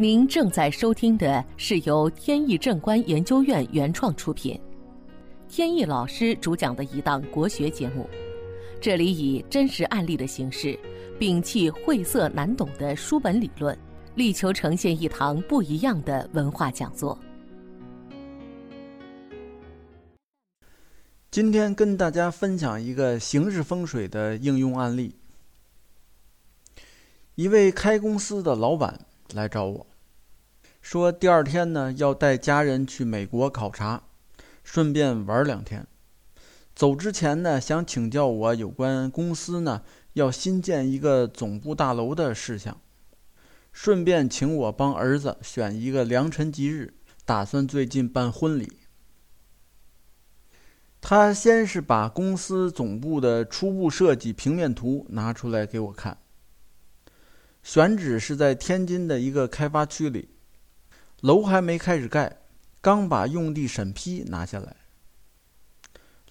您正在收听的是由天意正观研究院原创出品，天意老师主讲的一档国学节目。这里以真实案例的形式，摒弃晦涩难懂的书本理论，力求呈现一堂不一样的文化讲座。今天跟大家分享一个形式风水的应用案例。一位开公司的老板来找我，说第二天呢要带家人去美国考察，顺便玩两天。走之前呢，想请教我有关公司呢要新建一个总部大楼的事项，顺便请我帮儿子选一个良辰吉日，打算最近办婚礼。他先是把公司总部的初步设计平面图拿出来给我看。选址是在天津的一个开发区里，楼还没开始盖，刚把用地审批拿下来。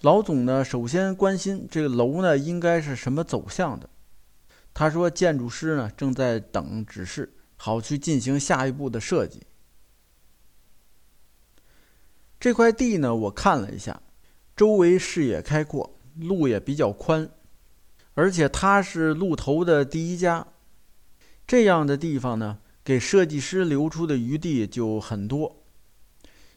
老总呢，首先关心这个楼呢应该是什么走向的。他说，建筑师呢正在等指示，好去进行下一步的设计。这块地呢，我看了一下，周围视野开阔，路也比较宽，而且它是路头的第一家。这样的地方呢，给设计师留出的余地就很多。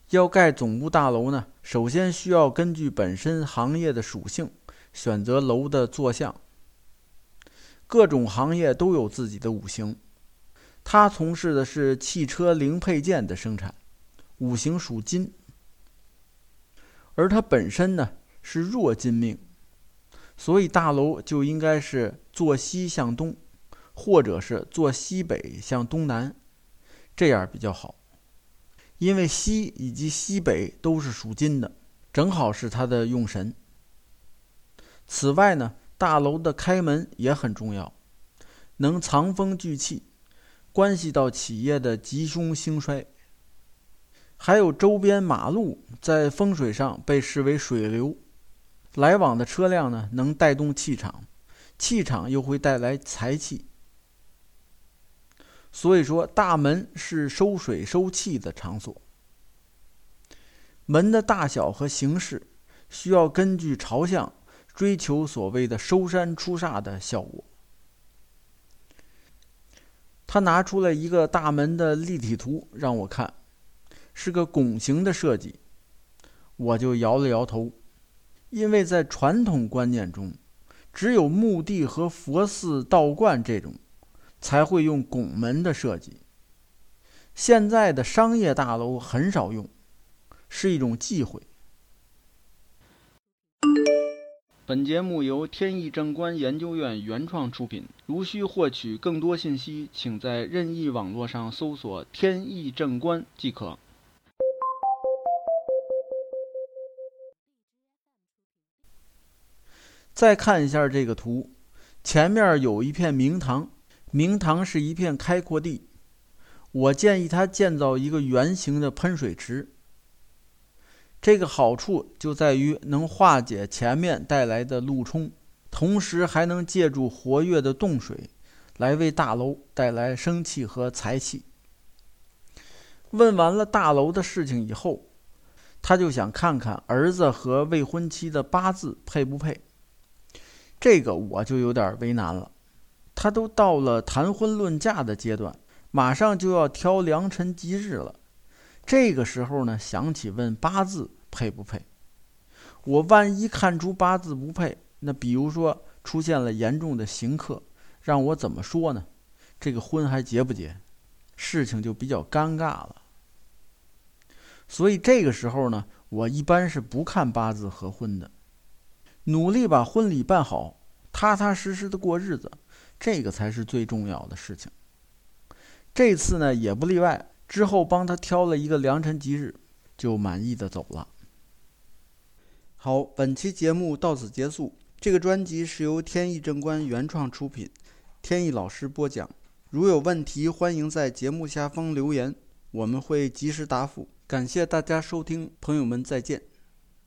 要盖总部大楼呢，首先需要根据本身行业的属性选择楼的坐向。各种行业都有自己的五行，他从事的是汽车零配件的生产，五行属金，而他本身呢是弱金命，所以大楼就应该是坐西向东。或者是坐西北向东南，这样比较好，因为西以及西北都是属金的，正好是它的用神。此外呢，大楼的开门也很重要，能藏风聚气，关系到企业的吉凶兴衰。还有周边马路在风水上被视为水流，来往的车辆呢能带动气场，气场又会带来财气。所以说，大门是收水收气的场所。门的大小和形式，需要根据朝向追求所谓的收山出煞的效果。他拿出了一个大门的立体图让我看，是个拱形的设计，我就摇了摇头，因为在传统观念中，只有墓地和佛寺、道观这种。才会用拱门的设计。现在的商业大楼很少用，是一种忌讳。本节目由天意正观研究院原创出品。如需获取更多信息，请在任意网络上搜索“天意正观”即可。再看一下这个图，前面有一片明堂。明堂是一片开阔地，我建议他建造一个圆形的喷水池。这个好处就在于能化解前面带来的路冲，同时还能借助活跃的洞水来为大楼带来生气和财气。问完了大楼的事情以后，他就想看看儿子和未婚妻的八字配不配。这个我就有点为难了。他都到了谈婚论嫁的阶段，马上就要挑良辰吉日了。这个时候呢，想起问八字配不配。我万一看出八字不配，那比如说出现了严重的刑克，让我怎么说呢？这个婚还结不结？事情就比较尴尬了。所以这个时候呢，我一般是不看八字合婚的，努力把婚礼办好，踏踏实实的过日子。这个才是最重要的事情。这次呢也不例外，之后帮他挑了一个良辰吉日，就满意的走了。好，本期节目到此结束。这个专辑是由天意正观原创出品，天意老师播讲。如有问题，欢迎在节目下方留言，我们会及时答复。感谢大家收听，朋友们再见。